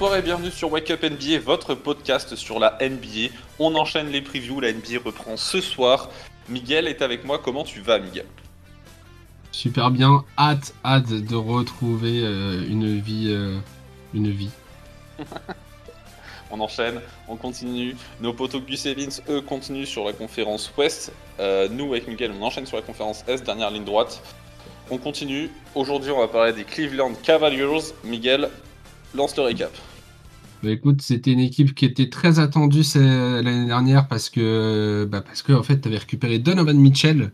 bonsoir et bienvenue sur Wake Up NBA, votre podcast sur la NBA. On enchaîne les previews, la NBA reprend ce soir. Miguel est avec moi, comment tu vas Miguel? Super bien, hâte, hâte de retrouver euh, une vie, euh, une vie. on enchaîne, on continue. Nos potos Gus Evans, eux, continuent sur la conférence Ouest. Euh, nous, avec Miguel, on enchaîne sur la conférence Est, dernière ligne droite. On continue. Aujourd'hui, on va parler des Cleveland Cavaliers. Miguel, lance le récap. Bah écoute, c'était une équipe qui était très attendue l'année dernière parce que, bah parce que en fait, tu avais récupéré Donovan Mitchell,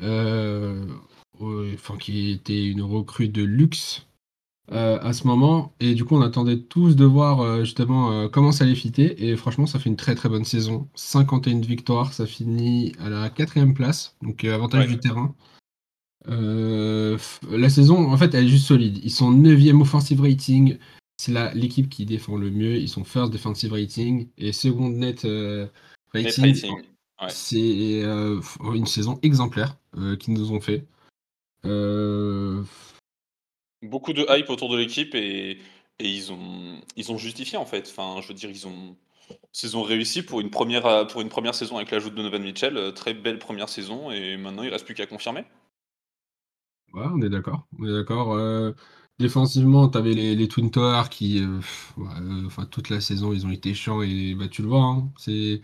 euh, enfin, qui était une recrue de luxe euh, à ce moment. Et du coup, on attendait tous de voir euh, justement comment ça allait fitter. Et franchement, ça fait une très très bonne saison. 51 victoires, ça finit à la quatrième place, donc avantage du terrain. la saison, en fait, elle est juste solide. Ils sont 9e offensive rating, c'est l'équipe qui défend le mieux. Ils sont first defensive rating et second net euh, rating. C'est euh, une saison exemplaire euh, qu'ils nous ont fait. Beaucoup de hype autour de l'équipe et, ils, ont, ils ont justifié en fait. Enfin, je veux dire, ils ont, saison réussi pour une première, pour une première saison avec l'ajout de Donovan Mitchell. Très belle première saison et maintenant il reste plus qu'à confirmer. Ouais, on est d'accord. On est d'accord. Défensivement, tu avais les, Twin Towers qui, euh, euh, enfin, toute la saison, ils ont été chiants et bah, tu le vois, hein, c'est,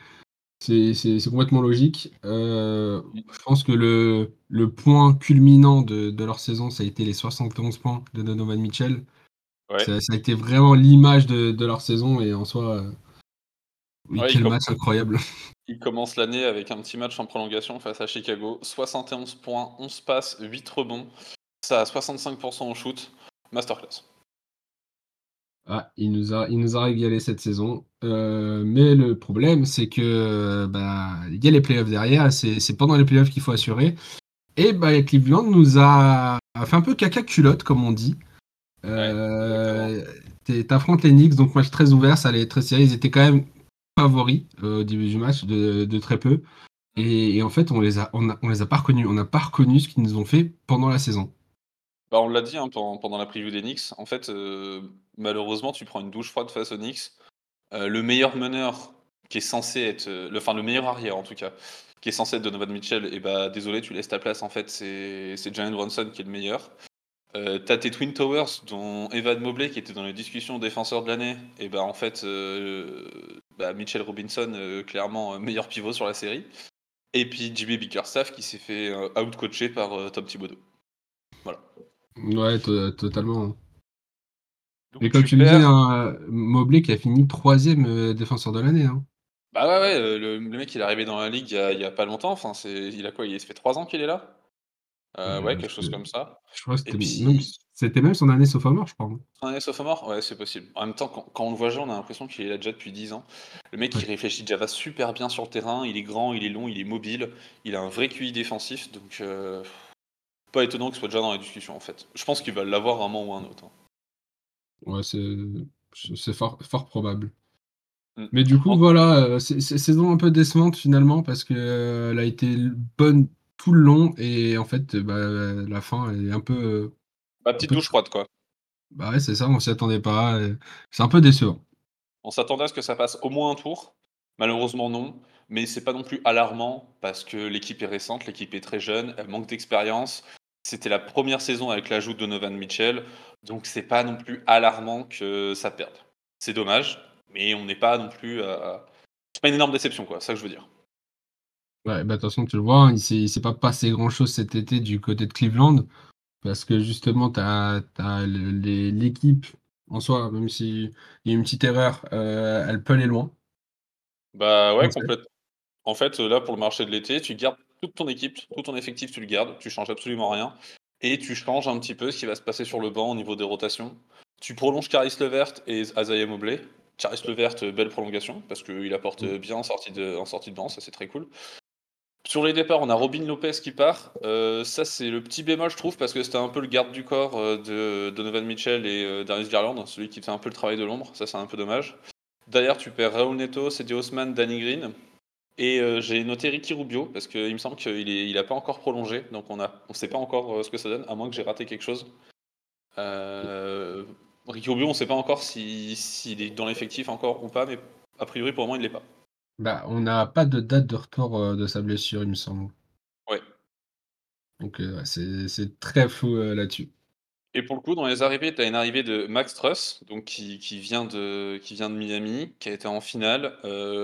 c'est, complètement logique. Euh, je pense que le, le point culminant de, leur saison, ça a été les 71 points de Donovan Mitchell. Ça, a été vraiment l'image de, leur saison et en soi, quel match incroyable. Il commence l'année avec un petit match en prolongation face à Chicago. 71 points, 11 passes, 8 rebonds. Ça a 65% en shoot. Masterclass. Ah, il nous a, il nous a régalé cette saison. Euh, mais le problème, c'est que bah, il y a les playoffs derrière. C'est pendant les playoffs qu'il faut assurer. Et bah, Cleveland nous a, fait un peu caca culotte, comme on dit. Euh, T'affrontes les Knicks, donc match très ouvert, ça allait être très serré. Ils étaient quand même favoris euh, au début du match, de, très peu. Et, en fait, on les a, on, on les a pas reconnus. On n'a pas reconnu ce qu'ils nous ont fait pendant la saison. Bah, on l'a dit hein, pendant, la preview des Knicks. En fait, euh, malheureusement, tu prends une douche froide face aux Knicks. Euh, le meilleur meneur qui est censé être, euh, le, enfin le meilleur arrière en tout cas, qui est censé être Donovan Mitchell, et bah désolé, tu laisses ta place. En fait, c'est Jalen Brunson qui est le meilleur. T'as tes Twin Towers, dont Evan Mobley qui était dans les discussions défenseur de l'année. Et bah en fait, bah, Mitchell Robinson, clairement meilleur pivot sur la série. Et puis JB Bickerstaff qui s'est fait out-coacher par Tom Thibodeau. Voilà. Ouais, totalement. Et comme tu me disais, hein, Mobley qui a fini troisième euh, défenseur de l'année. Hein. Bah ouais, ouais euh, le, mec il est arrivé dans la ligue il y a, pas longtemps. Enfin, c'est, il a quoi Il fait trois ans qu'il est là? Euh, Ouais, quelque chose comme ça. Je crois que c'était, même, son année sophomore, je crois. Son année sophomore? Ouais, c'est possible. En même temps, quand, on le voit jouer, on a l'impression qu'il est là déjà depuis 10 ans. Le mec, il réfléchit déjà super bien sur le terrain. Il est grand, il est long, il est mobile. Il a un vrai QI défensif. Donc, pas étonnant qu'il soit déjà dans la discussion en fait. Je pense qu'il va l'avoir un moment ou un autre. Hein. Ouais, c'est fort, fort probable. Mm. Mais du coup, voilà, euh, c'est saison un peu décevante finalement parce qu'elle euh, a été bonne tout le long et en fait, bah, la fin est un peu. Euh, bah, petite douche froide quoi. Bah ouais, c'est ça, on s'y attendait pas. C'est un peu décevant. On s'attendait à ce que ça passe au moins un tour. Malheureusement, non. Mais c'est pas non plus alarmant parce que l'équipe est récente, l'équipe est très jeune, elle manque d'expérience. C'était la première saison avec l'ajout de Donovan Mitchell, donc c'est pas non plus alarmant que ça perde. C'est dommage, mais on n'est pas non plus. C'est pas une énorme déception, quoi, c'est ça que je veux dire. Ouais, bah de toute façon, tu le vois, hein, il ne s'est pas passé grand chose cet été du côté de Cleveland, parce que justement, tu as, l'équipe en soi, même s'il y a une petite erreur, euh, elle peut aller loin. Bah ouais, complètement. En fait, là, pour le marché de l'été, tu gardes toute ton équipe, tout ton effectif, tu le gardes, tu changes absolument rien. Et tu changes un petit peu ce qui va se passer sur le banc au niveau des rotations. Tu prolonges Caris Levert et Azaïa Mobley. Caris Levert, belle prolongation, parce qu'il apporte mm. bien en sortie, de, en sortie de banc, ça c'est très cool. Sur les départs, on a Robin Lopez qui part. Euh, ça, c'est le petit bémol, je trouve, parce que c'était un peu le garde du corps euh, de Donovan Mitchell et euh, Darius Garland, celui qui fait un peu le travail de l'ombre. Ça, c'est un peu dommage. D'ailleurs, tu perds Raúl Neto, Cedi Osman, Danny Green. Et euh, j'ai noté Ricky Rubio parce qu'il me semble qu'il n'a il pas encore prolongé, donc on ne on sait pas encore euh, ce que ça donne, à moins que j'ai raté quelque chose. Euh, Ricky Rubio, on ne sait pas encore s'il est dans l'effectif encore ou pas, mais a priori pour le moment il l'est pas. Bah, on n'a pas de date de retour de sa blessure, il me semble. Ouais. Donc c'est très flou là-dessus. Et pour le coup, dans les arrivées, tu as une arrivée de Max Truss, donc qui, vient de, qui vient de Miami, qui a été en finale.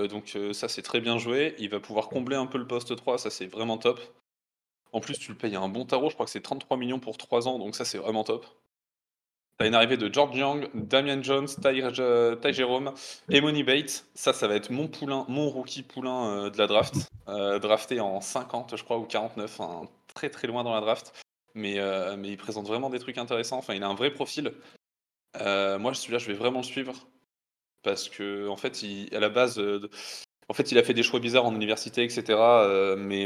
donc ça, c'est très bien joué. Il va pouvoir combler un peu le poste 3, ça c'est vraiment top. En plus, tu le payes un bon tarot, je crois que c'est 33 millions pour 3 ans, donc ça c'est vraiment top. T'as une arrivée de George Young, Damian Jones, Ty, euh, Jerome et Money Bates. Ça, ça va être mon poulain, mon rookie poulain euh, de la draft. Euh, drafté en 50, je crois, ou 49, très très loin dans la draft. Mais, mais il présente vraiment des trucs intéressants. Enfin, il a un vrai profil. moi, celui-là, je vais vraiment le suivre. Parce que, en fait, il, à la base, en fait, il a fait des choix bizarres en université, etc. mais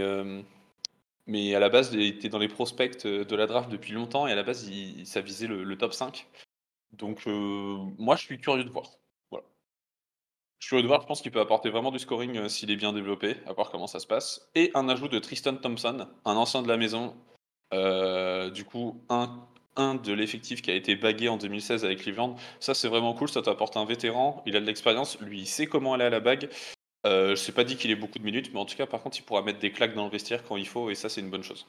mais à la base, il était dans les prospects euh, de la draft depuis longtemps et à la base, ça visait le, top 5. Donc, euh, moi, je suis curieux de voir. Voilà. Je suis curieux de voir, je pense qu'il peut apporter vraiment du scoring euh, s'il est bien développé, à voir comment ça se passe. Et un ajout de Tristan Thompson, un ancien de la maison. Du coup, un, un de l'effectif qui a été bagué en 2016 avec Cleveland. Ça, c'est vraiment cool, ça t'apporte un vétéran, il a de l'expérience, lui, il sait comment aller à la bague. Euh, je sais pas dit qu'il ait beaucoup de minutes, mais en tout cas, par contre, il pourra mettre des claques dans le vestiaire quand il faut, et ça, c'est une bonne chose.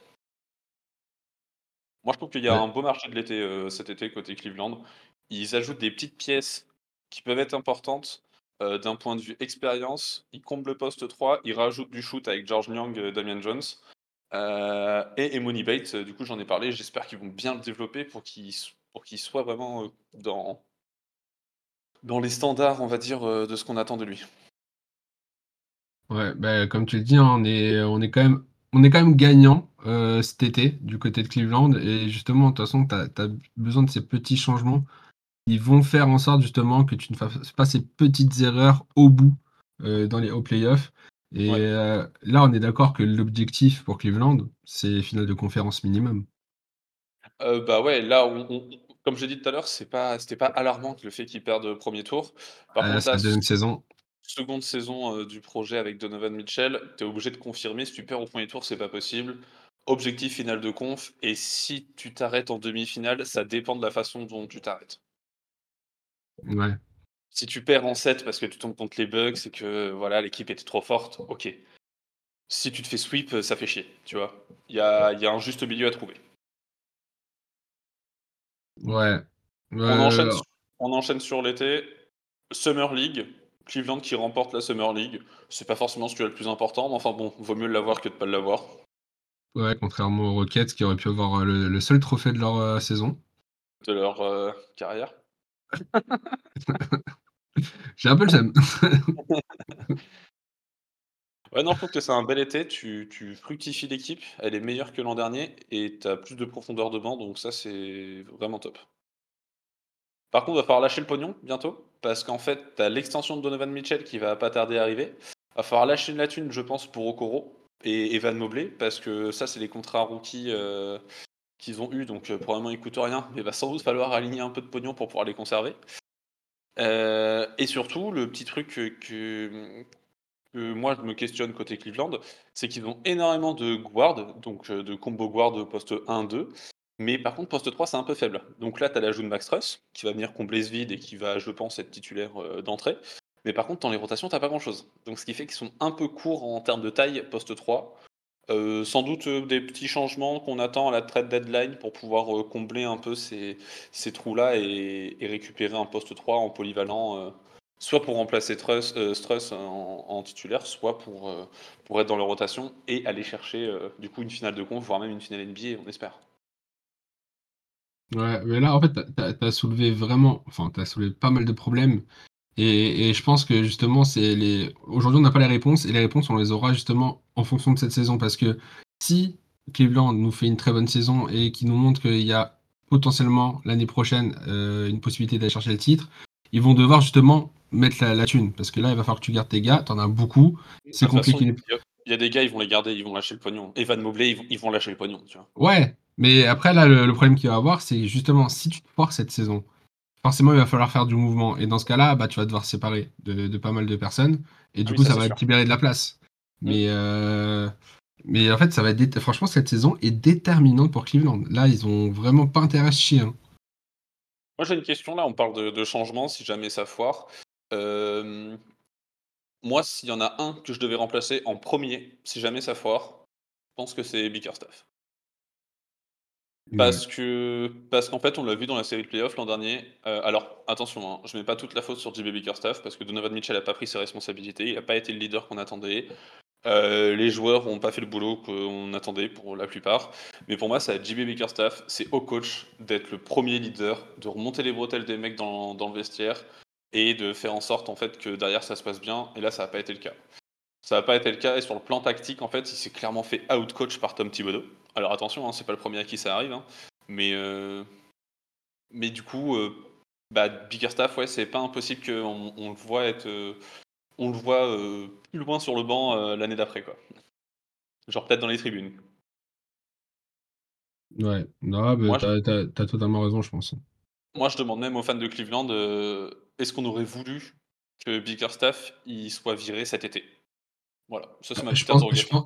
Moi, je trouve qu'il y a un beau marché de l'été euh, cet été côté Cleveland. Ils ajoutent des petites pièces qui peuvent être importantes euh, d'un point de vue expérience. Ils comblent le poste 3, ils rajoutent du shoot avec George Young, Damian Jones. Et Emony Bates, du coup, j'en ai parlé. J'espère qu'ils vont bien le développer pour qu'il soit vraiment dans, dans les standards, on va dire, de ce qu'on attend de lui. Ouais, bah, comme tu le dis, hein, on est, quand même, gagnant euh, cet été du côté de Cleveland. Et justement, de toute façon, tu as, besoin de ces petits changements qui vont faire en sorte justement que tu ne fasses pas ces petites erreurs au bout euh, dans les hauts playoffs. Et euh, là, on est d'accord que l'objectif pour Cleveland, c'est finale de conférence minimum. bah ouais, là, comme je l'ai dit tout à l'heure, c'est pas, c'était pas alarmant le fait qu'ils perdent le premier tour. Par contre, la deuxième saison seconde saison du projet avec Donovan Mitchell, tu es obligé de confirmer. Si tu perds au premier tour, c'est pas possible. Objectif final de conf. Et si tu t'arrêtes en demi-finale, ça dépend de la façon dont tu t'arrêtes. Ouais. Si tu perds en 7 parce que tu tombes contre les bugs, c'est que voilà, l'équipe était trop forte, ok. Si tu te fais sweep, ça fait chier, tu vois. Il y a, y a, un juste milieu à trouver. Ouais. On, enchaîne, on enchaîne sur l'été. Summer League, Cleveland qui remporte la Summer League. C'est pas forcément ce qui est le plus important, mais enfin bon, vaut mieux l'avoir que de pas l'avoir. Ouais, contrairement aux Rockets qui auraient pu avoir euh, le, seul trophée de leur euh, saison. De leur euh, carrière. J'ai un peu le seum. ouais, non, je trouve que c'est un bel été. Tu, tu fructifies l'équipe. Elle est meilleure que l'an dernier et tu plus de profondeur de banc, donc ça, c'est vraiment top. Par contre, il va falloir lâcher le pognon bientôt, parce qu'en fait, tu l'extension de Donovan Mitchell qui va pas tarder à arriver. Il va falloir lâcher la thune, je pense, pour Okoro et Evan Mobley, parce que ça, c'est les contrats rookies euh, qu'ils ont eu, donc euh, probablement ils coûtent rien, mais il va sans doute falloir aligner un peu de pognon pour pouvoir les conserver. Euh, et surtout, le petit truc que, moi je me questionne côté Cleveland, c'est qu'ils ont énormément de guards, donc de combo guard poste 1-2, mais par contre, poste 3, c'est un peu faible. Donc là, tu as l'ajout de Max Truss, qui va venir combler ce vide et qui va, je pense, être titulaire euh, d'entrée. Mais par contre, dans les rotations, tu pas grand-chose. Donc ce qui fait qu'ils sont un peu courts en termes de taille, poste 3. Euh, sans doute euh, des petits changements qu'on attend à la trade deadline pour pouvoir combler un peu ces, trous-là et, récupérer un poste 3 en polyvalent, soit pour remplacer Truss, en, titulaire, soit pour, pour être dans la rotation et aller chercher du coup une finale de conf, voire même une finale NBA, on espère. Ouais, mais là, en fait, tu as, soulevé vraiment, enfin, tu as soulevé pas mal de problèmes. Et, je pense que justement, les. Aujourd'hui, on n'a pas les réponses, et les réponses, on les aura justement en fonction de cette saison. Parce que si Cleveland nous fait une très bonne saison et qui nous montre qu'il y a potentiellement l'année prochaine euh, une possibilité d'aller chercher le titre, ils vont devoir justement mettre la, thune. Parce que là, il va falloir que tu gardes tes gars, tu en as beaucoup. C'est compliqué. Il y a des gars, ils vont les garder, ils vont lâcher le pognon. Evan Mobley, ils vont, lâcher le pognon. Tu vois. Ouais, mais après, là, le, problème qu'il va avoir, c'est justement, si tu te foires cette saison, forcément, il va falloir faire du mouvement. Et dans ce cas-là, bah, tu vas devoir séparer de, pas mal de personnes. Et du ah coup, ça, va être libérer de la place. Mm. Mais, euh, mais en fait, ça va être franchement, cette saison est déterminante pour Cleveland. Là, ils ont vraiment pas intérêt à chier. Hein. Moi, j'ai une question là, on parle de, de changement si jamais ça foire. Euh, moi, s'il y en a un que je devais remplacer en premier, si jamais ça foire, je pense que c'est Bickerstaff. Parce que parce qu'en fait, on l'a vu dans la série de playoffs l'an dernier. Euh, alors attention, hein, je mets pas toute la faute sur JB Bickerstaff parce que Donovan Mitchell a pas pris ses responsabilités, il a pas été le leader qu'on attendait. Euh, les joueurs ont pas fait le boulot qu'on attendait pour la plupart. Mais pour moi, c'est à JB Bickerstaff, c'est au coach d'être le premier leader, de remonter les bretelles des mecs dans, le vestiaire et de faire en sorte en fait que derrière ça se passe bien. Et là, ça n'a pas été le cas. Ça n'a pas été le cas et sur le plan tactique, en fait, il s'est clairement fait out-coach par Tom Thibodeau. Alors attention, hein, c'est pas le premier à qui ça arrive, hein, mais, euh, mais du coup, euh, bah, Bickerstaff, ouais, c'est pas impossible qu'on on le voit être, euh, on le voit plus loin sur le banc l'année d'après, quoi. Genre peut-être dans les tribunes. Ouais, non, mais t'as, totalement raison, je pense. Moi, je demande même aux fans de Cleveland, est-ce qu'on aurait voulu que Bickerstaff il soit viré cet été? Voilà, ça c'est ma je pense,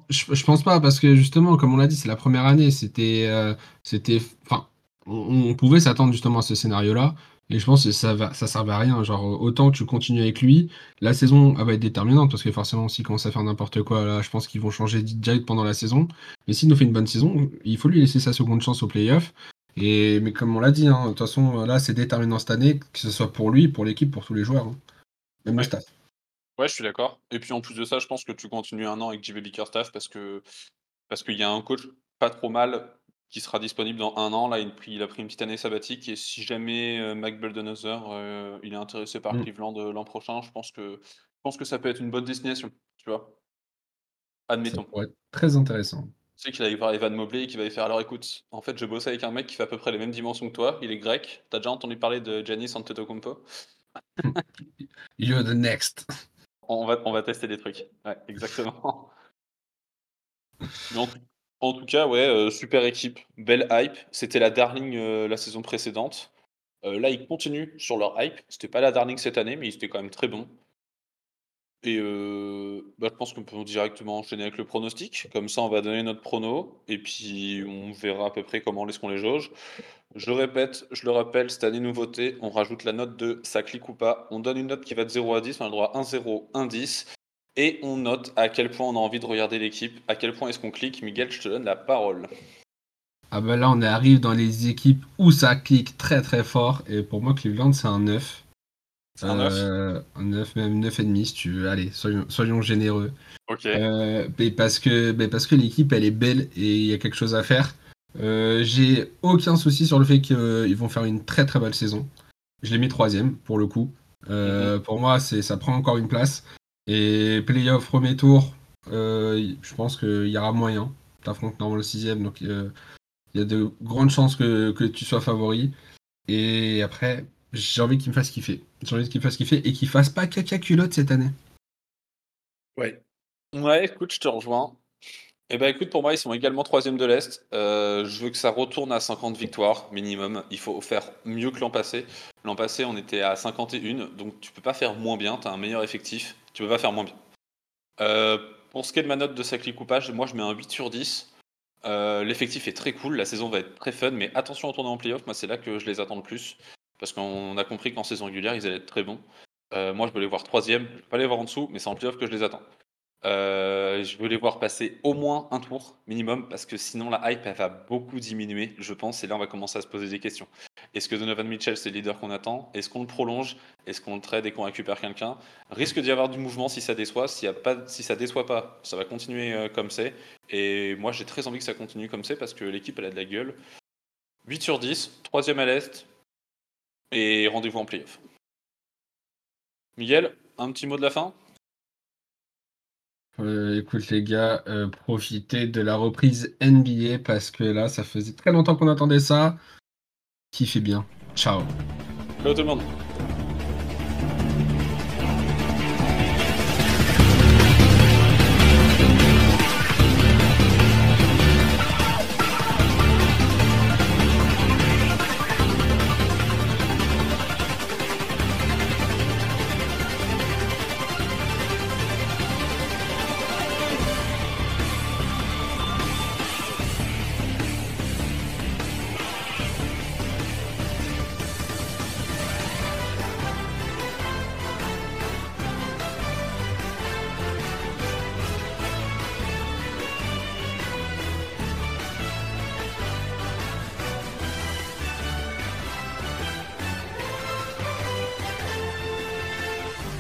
je, pense, pas, parce que justement, comme on l'a dit, c'est la première année. C'était. Euh, c'était enfin, on, pouvait s'attendre justement à ce scénario-là. Et je pense que ça va, ça servait à rien. Genre, autant tu continues avec lui, la saison va être déterminante parce que forcément, s'il commence à faire n'importe quoi, là, je pense qu'ils vont changer direct pendant la saison. Mais s'il nous fait une bonne saison, il faut lui laisser sa seconde chance au playoff. Et mais comme on l'a dit, hein, de toute façon, là, c'est déterminant cette année, que ce soit pour lui, pour l'équipe, pour tous les joueurs, hein. même le staff. Ouais, je suis d'accord. Et puis en plus de ça, je pense que tu continues un an avec JB Bickerstaff parce que parce qu'il y a un coach pas trop mal qui sera disponible dans un an. Là, il, il a pris une petite année sabbatique et si jamais euh, Mike euh, il est intéressé par mmh. Cleveland euh, l'an prochain, je pense que je pense que ça peut être une bonne destination, tu vois. Admettons. Très intéressant. Tu sais qu'il allait voir Evan Mobley et qu'il va y faire alors écoute, en fait, je bosse avec un mec qui fait à peu près les mêmes dimensions que toi, il est grec. T'as déjà entendu parler de Giannis Antetokounmpo You're the next. On va, on va tester des trucs. Ouais, exactement. en, tout cas, ouais, euh, super équipe, belle hype. C'était la darling euh, la saison précédente. Euh, là, ils continuent sur leur hype. C'était pas la darling cette année, mais ils étaient quand même très bons. Et bah, je pense qu'on peut directement enchaîner avec le pronostic. Comme ça, on va donner notre prono. Et puis, on verra à peu près comment est-ce qu'on les jauge. Je répète, je le rappelle, cette année nouveauté, on rajoute la note de ça clique ou pas. On donne une note qui va de 0 à 10, on a le droit à 1, 0, 1, 10. Et on note à quel point on a envie de regarder l'équipe, à quel point est-ce qu'on clique. Miguel, je te donne la parole. Ah bah là, on arrive dans les équipes où ça clique très très fort. Et pour moi, Cleveland, c'est un 9. C'est un 9 euh, Un 9, même 9,5 si tu veux. Allez, soyons, soyons généreux. Ok. Euh, mais parce que, mais parce que l'équipe, elle est belle et il y a quelque chose à faire. Euh, j'ai aucun souci sur le fait qu'ils vont faire une très très belle saison. Je l'ai mis troisième pour le coup. Euh, mhm. Pour moi, c'est ça prend encore une place. Et playoff premier tour, euh, je pense qu'il y aura moyen. T'affrontes normalement le sixième, donc il y a de grandes chances que, que tu sois favori. Et après, j'ai envie qu'il me fasse kiffer. J'ai envie qu'il me fasse kiffer et qu'il fasse pas caca culotte cette année. Ouais. Ouais, écoute, je te rejoins. Eh ben écoute, pour moi, ils sont également troisième de l'Est. Euh, je veux que ça retourne à 50 victoires minimum. Il faut faire mieux que l'an passé. L'an passé, on était à 51, donc tu peux pas faire moins bien. Tu as un meilleur effectif, tu peux pas faire moins bien. Euh, pour ce qui est de ma note de sacré coupage, moi je mets un 8 sur 10. Euh, l'effectif est très cool, la saison va être très fun, mais attention à tourner en playoff, moi c'est là que je les attends le plus. Parce qu'on a compris qu'en saison régulière, ils allaient être très bons. moi je veux les voir troisième, je vais pas les voir en dessous, mais c'est en playoff que je les attends. Euh, je veux les voir passer au moins un tour minimum parce que sinon la hype va beaucoup diminuer, je pense, et là on va commencer à se poser des questions. Est-ce que Donovan Mitchell c'est le leader qu'on attend? Est-ce qu'on le prolonge? Est-ce qu'on le trade et qu'on récupère quelqu'un? Risque d'y avoir du mouvement si ça déçoit. S'il y a pas, si ça déçoit pas, ça va continuer euh, comme c'est. Et moi j'ai très envie que ça continue comme c'est parce que l'équipe elle a de la gueule. 8 sur 10, troisième à l'Est, et rendez-vous en playoff. Miguel, un petit mot de la fin? Euh, écoute les gars, euh, profitez de la reprise NBA parce que là, ça faisait très longtemps qu'on attendait ça. Kiffez bien. Ciao. Ciao tout le monde.